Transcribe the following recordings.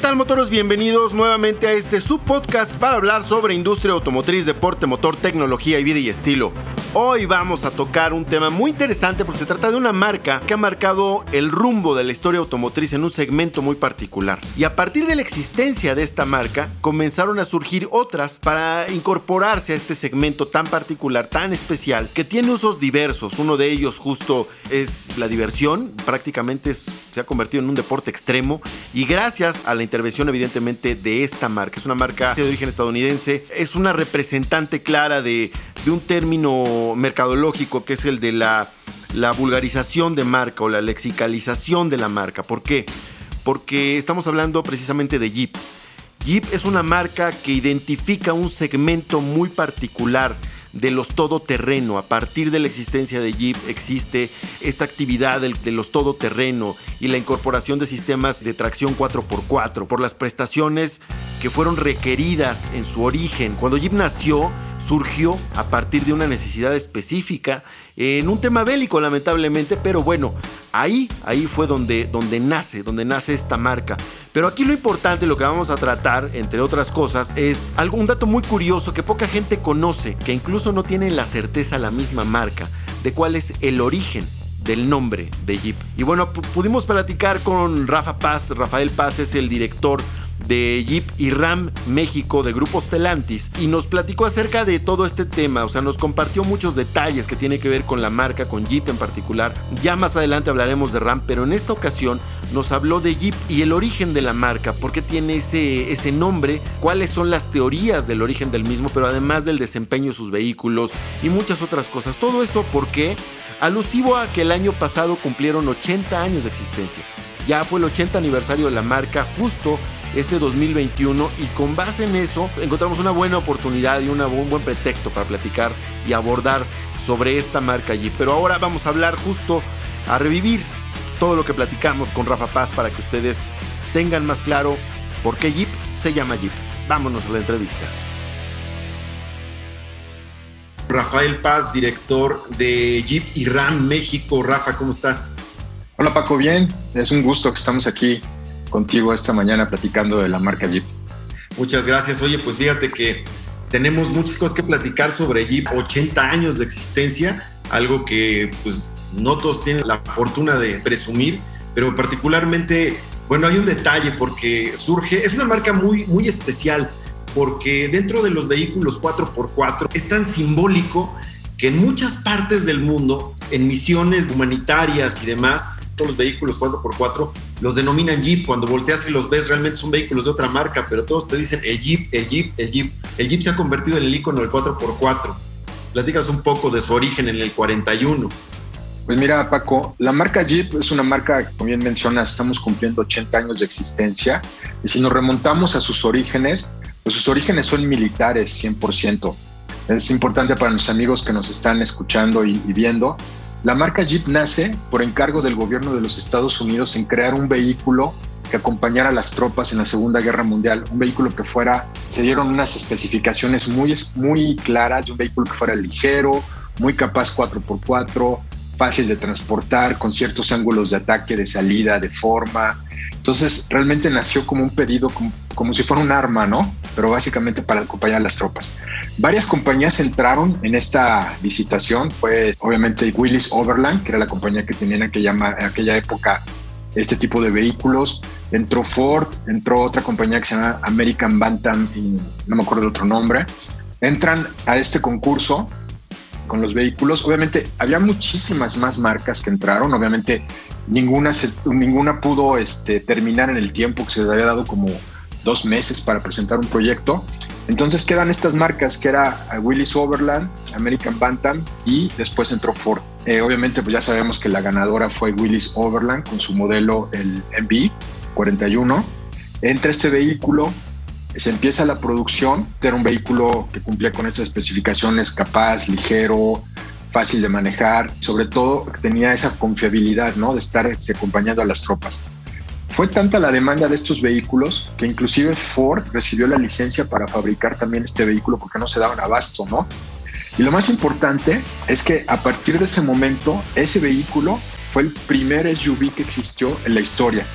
¿Qué tal motoros? Bienvenidos nuevamente a este subpodcast para hablar sobre industria automotriz, deporte, motor, tecnología y vida y estilo. Hoy vamos a tocar un tema muy interesante porque se trata de una marca que ha marcado el rumbo de la historia automotriz en un segmento muy particular. Y a partir de la existencia de esta marca comenzaron a surgir otras para incorporarse a este segmento tan particular, tan especial, que tiene usos diversos. Uno de ellos justo es la diversión, prácticamente se ha convertido en un deporte extremo y gracias a la intervención evidentemente de esta marca. Es una marca de origen estadounidense, es una representante clara de, un término mercadológico que es el de la, la vulgarización de marca o la lexicalización de la marca. ¿Por qué? Porque estamos hablando precisamente de Jeep. Jeep es una marca que identifica un segmento muy particular de los todoterreno. A partir de la existencia de Jeep existe esta actividad de los todoterreno y la incorporación de sistemas de tracción 4x4 por las prestaciones que fueron requeridas en su origen. Cuando Jeep nació, surgió a partir de una necesidad específica en un tema bélico lamentablemente, pero bueno, ahí, ahí fue donde, donde nace, donde nace esta marca. Pero aquí lo importante, lo que vamos a tratar, entre otras cosas, es algún dato muy curioso que poca gente conoce, que incluso no tiene la certeza la misma marca, de cuál es el origen del nombre de Jeep. Y bueno, pudimos platicar con Rafa Paz. Rafael Paz es el director de Jeep y Ram México de Grupos Telantis y nos platicó acerca de todo este tema, o sea, nos compartió muchos detalles que tiene que ver con la marca, con Jeep en particular. Ya más adelante hablaremos de Ram, pero en esta ocasión nos habló de Jeep y el origen de la marca, por qué tiene ese, ese nombre, cuáles son las teorías del origen del mismo, pero además del desempeño de sus vehículos y muchas otras cosas. Todo eso porque alusivo a que el año pasado cumplieron 80 años de existencia. Ya fue el 80 aniversario de la marca justo este 2021 y con base en eso encontramos una buena oportunidad y un buen pretexto para platicar y abordar sobre esta marca allí. Pero ahora vamos a hablar justo a revivir todo lo que platicamos con Rafa Paz para que ustedes tengan más claro por qué Jeep se llama Jeep. Vámonos a la entrevista. Rafael Paz, director de Jeep y Ram México. Rafa, ¿cómo estás? Hola Paco, bien. Es un gusto que estamos aquí contigo esta mañana platicando de la marca Jeep. Muchas gracias. Oye, pues fíjate que tenemos muchas cosas que platicar sobre Jeep, 80 años de existencia, algo que pues no todos tienen la fortuna de presumir, pero particularmente, bueno, hay un detalle porque surge, es una marca muy, muy especial, porque dentro de los vehículos 4x4 es tan simbólico que en muchas partes del mundo, en misiones humanitarias y demás, todos los vehículos 4x4 los denominan Jeep. Cuando volteas y los ves, realmente son vehículos de otra marca, pero todos te dicen el Jeep, el Jeep, el Jeep. El Jeep se ha convertido en el icono del 4x4. Platicas un poco de su origen en el 41. Pues mira, Paco, la marca Jeep es una marca, como bien mencionas, estamos cumpliendo 80 años de existencia. Y si nos remontamos a sus orígenes, pues sus orígenes son militares 100%. Es importante para los amigos que nos están escuchando y viendo la marca Jeep nace por encargo del gobierno de los Estados Unidos en crear un vehículo que acompañara a las tropas en la Segunda Guerra Mundial, un vehículo que fuera, se dieron unas especificaciones muy, muy claras de un vehículo que fuera ligero, muy capaz 4x4, fácil de transportar, con ciertos ángulos de ataque, de salida, de forma. Entonces, realmente nació como un pedido, como, si fuera un arma, ¿no? Pero básicamente para acompañar a las tropas. Varias compañías entraron en esta licitación. Fue obviamente Willis Overland, que era la compañía que tenía en aquella, en aquella época este tipo de vehículos. Entró Ford, entró otra compañía que se llama American Bantam, y no me acuerdo el otro nombre. Entran a este concurso con los vehículos. Obviamente había muchísimas más marcas que entraron, obviamente ninguna, ninguna pudo este, terminar en el tiempo que se les había dado como dos meses para presentar un proyecto. Entonces quedan estas marcas que era Willis Overland, American Bantam y después entró Ford. Eh, obviamente pues ya sabemos que la ganadora fue Willis Overland con su modelo el MB 41. Entra este vehículo, se empieza la producción, era un vehículo que cumplía con estas especificaciones, capaz, ligero, fácil de manejar, sobre todo tenía esa confiabilidad, ¿no? De estar este, acompañando a las tropas. Fue tanta la demanda de estos vehículos que inclusive Ford recibió la licencia para fabricar también este vehículo porque no se daban abasto, ¿no? Y lo más importante es que a partir de ese momento, ese vehículo fue el primer SUV que existió en la historia.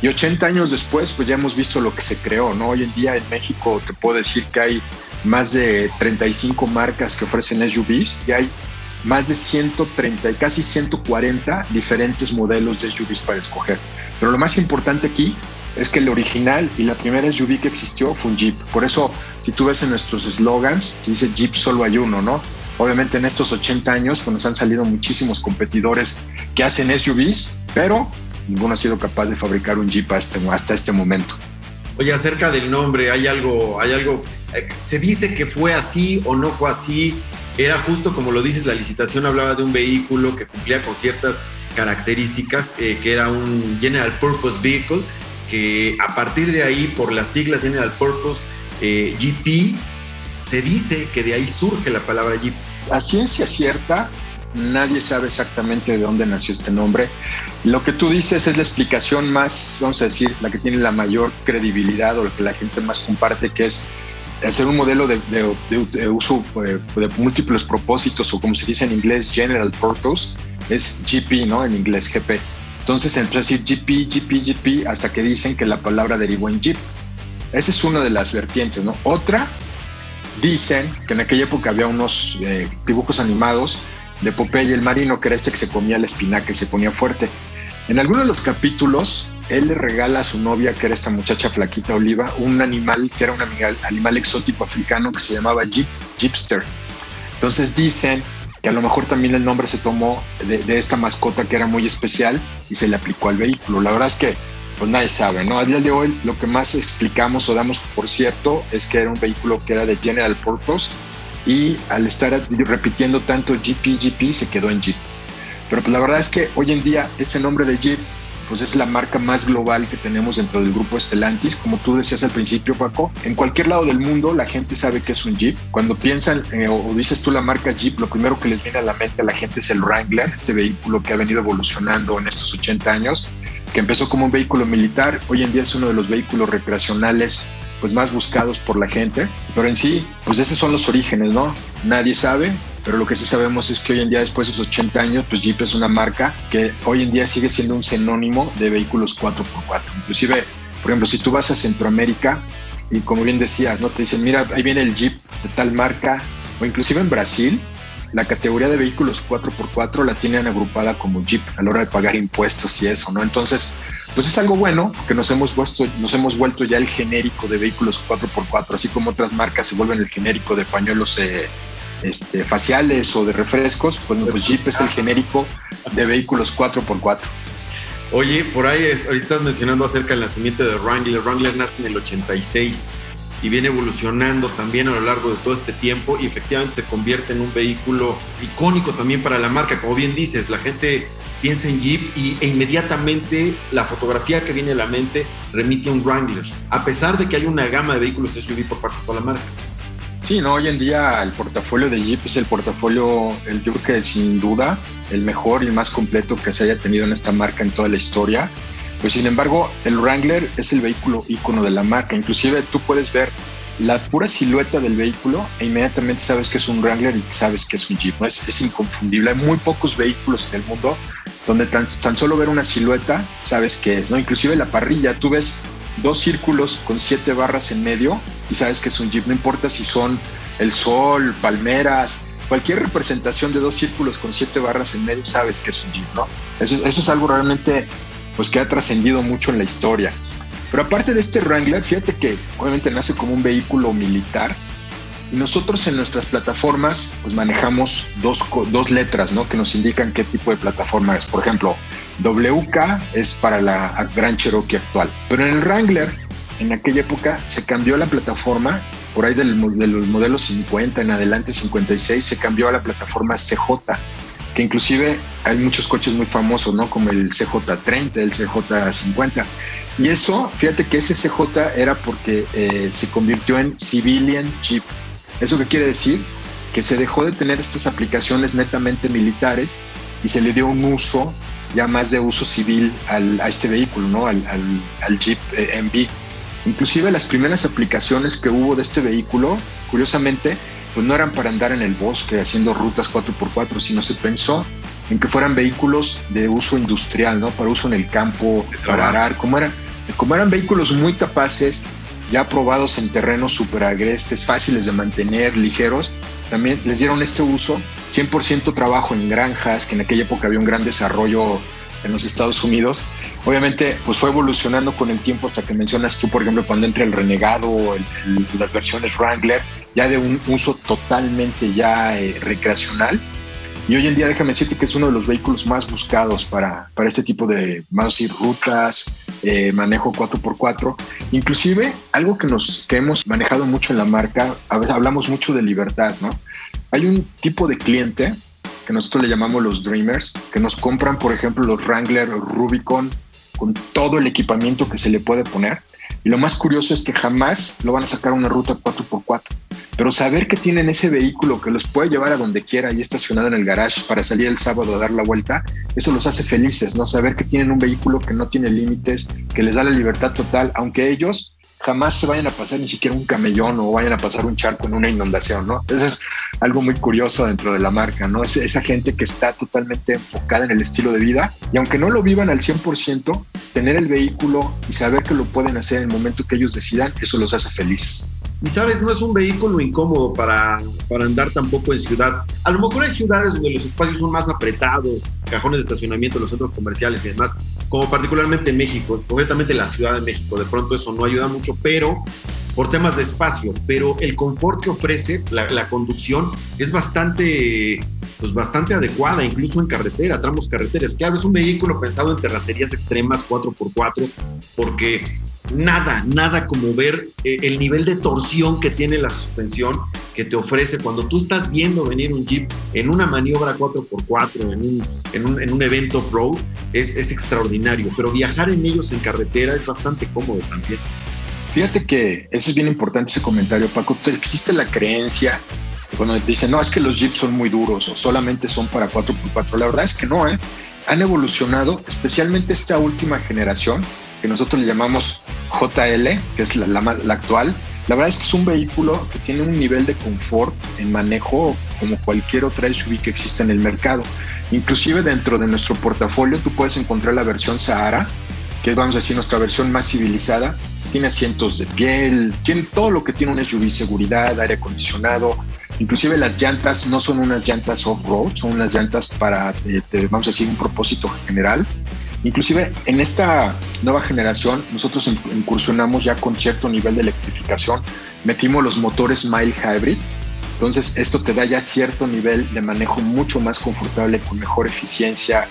Y 80 años después, pues ya hemos visto lo que se creó, ¿no? Hoy en día en México te puedo decir que hay más de 35 marcas que ofrecen SUVs y hay más de 130 y casi 140 diferentes modelos de SUVs para escoger. Pero lo más importante aquí es que el original y la primera SUV que existió fue un Jeep. Por eso, si tú ves en nuestros slogans, dice Jeep solo hay uno, ¿no? Obviamente en estos 80 años pues nos han salido muchísimos competidores que hacen SUVs, pero ninguno ha sido capaz de fabricar un Jeep hasta, hasta este momento. Oye, acerca del nombre, hay algo, hay algo, eh, se dice que fue así o no fue así. Era justo como lo dices, la licitación hablaba de un vehículo que cumplía con ciertas características, eh, que era un General Purpose Vehicle, que a partir de ahí, por las siglas General Purpose eh, GP, se dice que de ahí surge la palabra Jeep. A ciencia cierta, nadie sabe exactamente de dónde nació este nombre. Lo que tú dices es la explicación más, vamos a decir, la que tiene la mayor credibilidad o la que la gente más comparte, que es hacer un modelo de, uso eh, de múltiples propósitos o como se dice en inglés, general purpose, es GP, ¿no? En inglés, GP. Entonces empezó a decir GP, GP, GP, hasta que dicen que la palabra derivó en Jeep. Esa es una de las vertientes, ¿no? Otra, dicen que en aquella época había unos eh, dibujos animados de Popeye el marino, que era este que se comía la espinaca y se ponía fuerte. En algunos de los capítulos, él le regala a su novia, que era esta muchacha flaquita oliva, un animal que era un animal, exótico africano que se llamaba Jeep, Jeepster. Entonces dicen que a lo mejor también el nombre se tomó de, esta mascota que era muy especial y se le aplicó al vehículo. La verdad es que pues nadie sabe, ¿no? A día de hoy lo que más explicamos o damos por cierto es que era un vehículo que era de General Purpose y al estar repitiendo tanto GP, GP se quedó en Jeep. Pero pues la verdad es que hoy en día ese nombre de Jeep pues es la marca más global que tenemos dentro del grupo Stellantis. Como tú decías al principio, Paco, en cualquier lado del mundo la gente sabe que es un Jeep. Cuando piensan eh, o dices tú la marca Jeep, lo primero que les viene a la mente a la gente es el Wrangler, este vehículo que ha venido evolucionando en estos 80 años, que empezó como un vehículo militar, hoy en día es uno de los vehículos recreacionales pues más buscados por la gente. Pero en sí, pues esos son los orígenes, ¿no? Nadie sabe, pero lo que sí sabemos es que hoy en día, después de esos 80 años, pues Jeep es una marca que hoy en día sigue siendo un sinónimo de vehículos 4x4. Inclusive, por ejemplo, si tú vas a Centroamérica y como bien decías, ¿no? Te dicen, mira, ahí viene el Jeep de tal marca, o inclusive en Brasil, la categoría de vehículos 4x4 la tienen agrupada como Jeep a la hora de pagar impuestos y eso, ¿no? Entonces, pues es algo bueno que nos hemos, puesto, nos hemos vuelto ya el genérico de vehículos 4x4, así como otras marcas se vuelven el genérico de pañuelos eh, este, faciales o de refrescos, pues, pues Jeep es el genérico de vehículos 4x4. Oye, por ahí estás mencionando acerca del nacimiento de Wrangler. Wrangler nace en el 86 y viene evolucionando también a lo largo de todo este tiempo y efectivamente se convierte en un vehículo icónico también para la marca. Como bien dices, la gente piensa en Jeep y, e inmediatamente la fotografía que viene a la mente remite a un Wrangler, a pesar de que hay una gama de vehículos SUV por parte de la marca. Sí, no, hoy en día el portafolio de Jeep es el portafolio, el, yo creo que sin duda, el mejor y más completo que se haya tenido en esta marca en toda la historia. Pues sin embargo, el Wrangler es el vehículo ícono de la marca. Inclusive tú puedes ver la pura silueta del vehículo e inmediatamente sabes que es un Wrangler y sabes que es un Jeep. Es, es inconfundible. Hay muy pocos vehículos en el mundo donde tan, tan, solo ver una silueta sabes que es. ¿no? Inclusive la parrilla, tú ves dos círculos con siete barras en medio y sabes que es un Jeep. No importa si son el sol, palmeras, cualquier representación de dos círculos con siete barras en medio, sabes que es un Jeep. ¿no? Eso, eso es algo realmente pues que ha trascendido mucho en la historia. Pero aparte de este Wrangler, fíjate que obviamente nace como un vehículo militar y nosotros en nuestras plataformas pues manejamos dos, dos letras ¿no? que nos indican qué tipo de plataforma es. Por ejemplo, WK es para la Gran Cherokee actual. Pero en el Wrangler, en aquella época, se cambió la plataforma, por ahí del, de los modelos 50 en adelante, 56, se cambió a la plataforma CJ que inclusive hay muchos coches muy famosos, ¿no? Como el CJ30, el CJ50. Y eso, fíjate que ese CJ era porque eh, se convirtió en Civilian Jeep. ¿Eso qué quiere decir? Que se dejó de tener estas aplicaciones netamente militares y se le dio un uso ya más de uso civil al, a este vehículo, ¿no? Al, al, Jeep eh, MV. Inclusive las primeras aplicaciones que hubo de este vehículo, curiosamente, pues no eran para andar en el bosque haciendo rutas 4x4, sino se pensó en que fueran vehículos de uso industrial, ¿no? Para uso en el campo, para arar, como eran, Como eran vehículos muy capaces, ya probados en terrenos super agrestes, fáciles de mantener, ligeros, también les dieron este uso, 100% trabajo en granjas, que en aquella época había un gran desarrollo en los Estados Unidos. Obviamente, pues fue evolucionando con el tiempo hasta que mencionas tú, por ejemplo, cuando entra el Renegado, las versiones Wrangler, ya de un uso totalmente ya eh, recreacional. Y hoy en día, déjame decirte que es uno de los vehículos más buscados para, para este tipo de, más decir, rutas, eh, manejo 4x4. Inclusive, algo que, nos, que hemos manejado mucho en la marca, hablamos mucho de libertad, ¿no? Hay un tipo de cliente que nosotros le llamamos los Dreamers, que nos compran, por ejemplo, los Wrangler Rubicon con todo el equipamiento que se le puede poner. Y lo más curioso es que jamás lo van a sacar a una ruta 4x4 pero saber que tienen ese vehículo que los puede llevar a donde quiera y estacionado en el garage para salir el sábado a dar la vuelta, eso los hace felices, ¿no? Saber que tienen un vehículo que no tiene límites, que les da la libertad total, aunque ellos jamás se vayan a pasar ni siquiera un camellón o vayan a pasar un charco en una inundación, ¿no? Eso es algo muy curioso dentro de la marca, ¿no? Es esa gente que está totalmente enfocada en el estilo de vida y aunque no lo vivan al 100%, tener el vehículo y saber que lo pueden hacer en el momento que ellos decidan, eso los hace felices. Y sabes, no es un vehículo incómodo para, para andar tampoco en ciudad. A lo mejor hay ciudades donde los espacios son más apretados, cajones de estacionamiento, los centros comerciales y demás, como particularmente en México, concretamente la Ciudad de México. De pronto eso no ayuda mucho, pero por temas de espacio, pero el confort que ofrece la, la, conducción es bastante, pues bastante adecuada, incluso en carretera, tramos carreteras. Claro, es un vehículo pensado en terracerías extremas 4x4, porque nada, nada como ver eh, el nivel de torsión que tiene la suspensión que te ofrece cuando tú estás viendo venir un Jeep en una maniobra 4x4, en un, en un, en un evento off-road, es, es extraordinario, pero viajar en ellos en carretera es bastante cómodo también. Fíjate que eso es bien importante ese comentario, Paco. Existe la creencia cuando te dicen, no, es que los Jeeps son muy duros o solamente son para 4x4. La verdad es que no, ¿eh? Han evolucionado, especialmente esta última generación, que nosotros le llamamos JL, que es la, la, actual. La verdad es que es un vehículo que tiene un nivel de confort en manejo como cualquier otra SUV que existe en el mercado. Inclusive dentro de nuestro portafolio tú puedes encontrar la versión Sahara, que es, vamos a decir, nuestra versión más civilizada. Tiene asientos de piel, tiene todo lo que tiene un SUV, seguridad, aire acondicionado. Inclusive las llantas no son unas llantas off-road, son unas llantas para, eh, vamos a decir, un propósito general. Inclusive en esta nueva generación nosotros incursionamos ya con cierto nivel de electrificación, metimos los motores mild hybrid, entonces esto te da ya cierto nivel de manejo mucho más confortable con mejor eficiencia.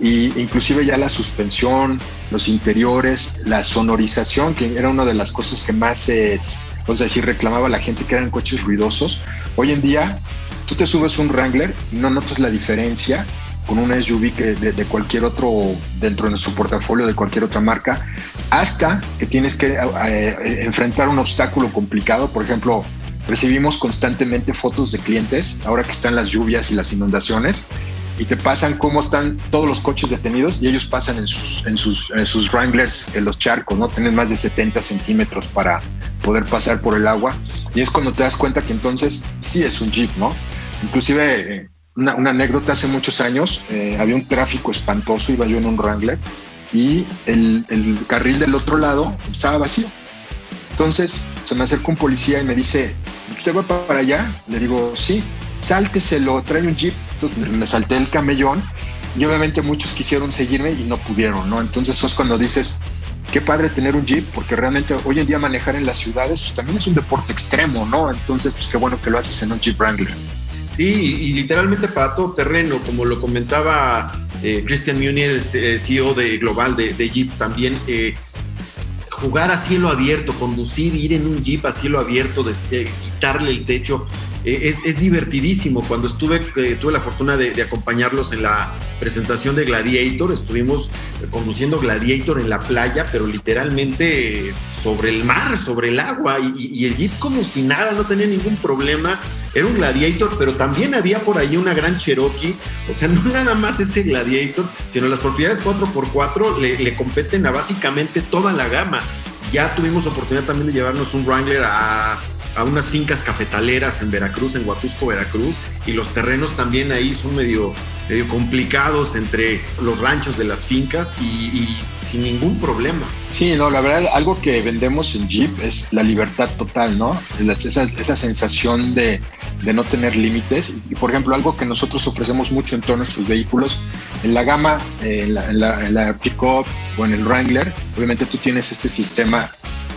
Y inclusive ya la suspensión, los interiores, la sonorización, que era una de las cosas que más es, o sea, reclamaba la gente que eran coches ruidosos. Hoy en día tú te subes un Wrangler no notas la diferencia con una SUV que de, cualquier otro, dentro de nuestro portafolio de cualquier otra marca, hasta que tienes que eh, eh, enfrentar un obstáculo complicado. Por ejemplo, recibimos constantemente fotos de clientes, ahora que están las lluvias y las inundaciones, y te pasan cómo están todos los coches detenidos y ellos pasan en sus Wranglers, en los charcos, ¿no? Tienen más de 70 centímetros para poder pasar por el agua. Y es cuando te das cuenta que entonces sí es un Jeep, ¿no? Inclusive eh, una, anécdota, hace muchos años eh, había un tráfico espantoso, iba yo en un Wrangler y el, el, carril del otro lado estaba vacío. Entonces se me acerca un policía y me dice, ¿usted va para allá? Le digo, sí, sálteselo, trae un jeep. Entonces, me salté el camellón y obviamente muchos quisieron seguirme y no pudieron, ¿no? Entonces eso es cuando dices, qué padre tener un jeep, porque realmente hoy en día manejar en las ciudades pues, también es un deporte extremo, ¿no? Entonces, pues qué bueno que lo haces en un Jeep Wrangler. Sí, y, literalmente para todo terreno, como lo comentaba eh, Christian Munier, el CEO de Global de, Jeep también. Eh, jugar a cielo abierto, conducir, ir en un jeep a cielo abierto, de, quitarle el techo, eh, es, divertidísimo. Cuando estuve, eh, tuve la fortuna de, acompañarlos en la presentación de Gladiator, estuvimos eh, conduciendo Gladiator en la playa, pero literalmente sobre el mar, sobre el agua, y, el jeep como si nada, no tenía ningún problema. Era un Gladiator, pero también había por ahí una gran Cherokee. O sea, no nada más ese Gladiator, sino las propiedades 4x4 le, le competen a básicamente toda la gama. Ya tuvimos oportunidad también de llevarnos un Wrangler a a unas fincas cafetaleras en Veracruz, en Huatusco, Veracruz, y los terrenos también ahí son medio, medio complicados entre los ranchos de las fincas y, sin ningún problema. Sí, no, la verdad, algo que vendemos en Jeep es la libertad total, ¿no? Esa, esa sensación de, de, no tener límites. Y, por ejemplo, algo que nosotros ofrecemos mucho en todos nuestros vehículos, en la gama, eh, en, la, en, en la Pickup o en el Wrangler, obviamente tú tienes este sistema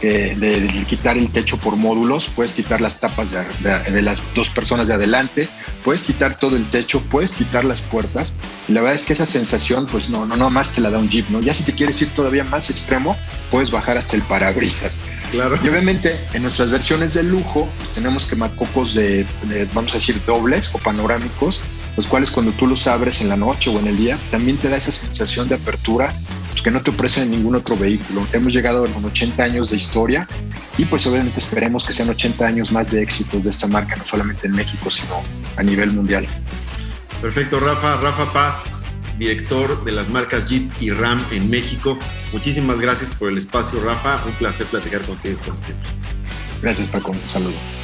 de, quitar el techo por módulos, puedes quitar las tapas de, las dos personas de adelante, puedes quitar todo el techo, puedes quitar las puertas. Y la verdad es que esa sensación, pues no, no, no más te la da un Jeep, ¿no? Ya si te quieres ir todavía más extremo, puedes bajar hasta el parabrisas. Claro. Y obviamente en nuestras versiones de lujo pues, tenemos quemacocos de, de, vamos a decir, dobles o panorámicos, los cuales cuando tú los abres en la noche o en el día, también te da esa sensación de apertura que no te ofrecen ningún otro vehículo. Hemos llegado con 80 años de historia y pues obviamente esperemos que sean 80 años más de éxito de esta marca, no solamente en México, sino a nivel mundial. Perfecto, Rafa. Rafa Paz, director de las marcas Jeep y Ram en México. Muchísimas gracias por el espacio, Rafa. Un placer platicar contigo, como siempre. Gracias, Paco. Un saludo.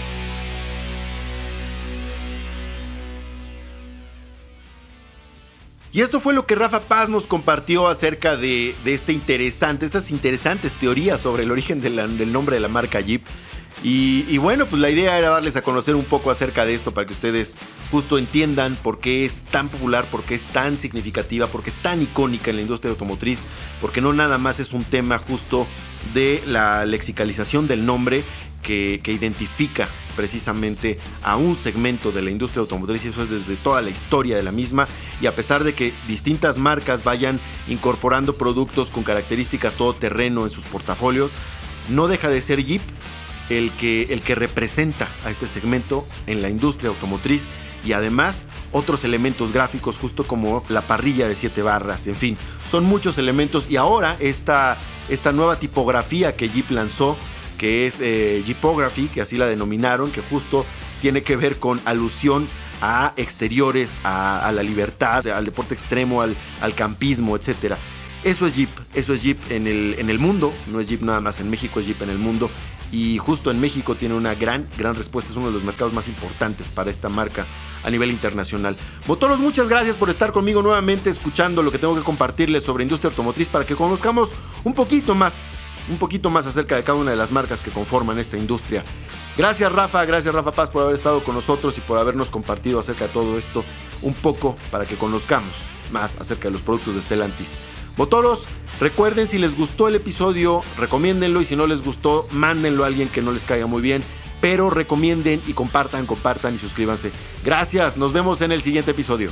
Y esto fue lo que Rafa Paz nos compartió acerca de, este interesante, estas interesantes teorías sobre el origen del nombre de la marca Jeep. Y, bueno, pues la idea era darles a conocer un poco acerca de esto para que ustedes justo entiendan por qué es tan popular, por qué es tan significativa, por qué es tan icónica en la industria automotriz, porque no nada más es un tema justo de la lexicalización del nombre que, que identifica precisamente a un segmento de la industria automotriz y eso es desde toda la historia de la misma. Y a pesar de que distintas marcas vayan incorporando productos con características todoterreno en sus portafolios, no deja de ser Jeep el que, el que representa a este segmento en la industria automotriz y además otros elementos gráficos justo como la parrilla de 7 barras, en fin, son muchos elementos. Y ahora esta, esta nueva tipografía que Jeep lanzó que es eh, Jeepography, que así la denominaron, que justo tiene que ver con alusión a exteriores, a, la libertad, al deporte extremo, al, al, campismo, etc. Eso es Jeep, eso es Jeep en el, en el mundo, no es Jeep nada más en México, es Jeep en el mundo. Y justo en México tiene una gran, gran respuesta, es uno de los mercados más importantes para esta marca a nivel internacional. Motoros, muchas gracias por estar conmigo nuevamente escuchando lo que tengo que compartirles sobre industria automotriz para que conozcamos un poquito más un poquito más acerca de cada una de las marcas que conforman esta industria. Gracias Rafa, gracias Rafa Paz por haber estado con nosotros y por habernos compartido acerca de todo esto un poco para que conozcamos más acerca de los productos de Stellantis. Motoros, recuerden si les gustó el episodio, recomiéndenlo y si no les gustó, mándenlo a alguien que no les caiga muy bien, pero recomienden y compartan, compartan y suscríbanse. Gracias, nos vemos en el siguiente episodio.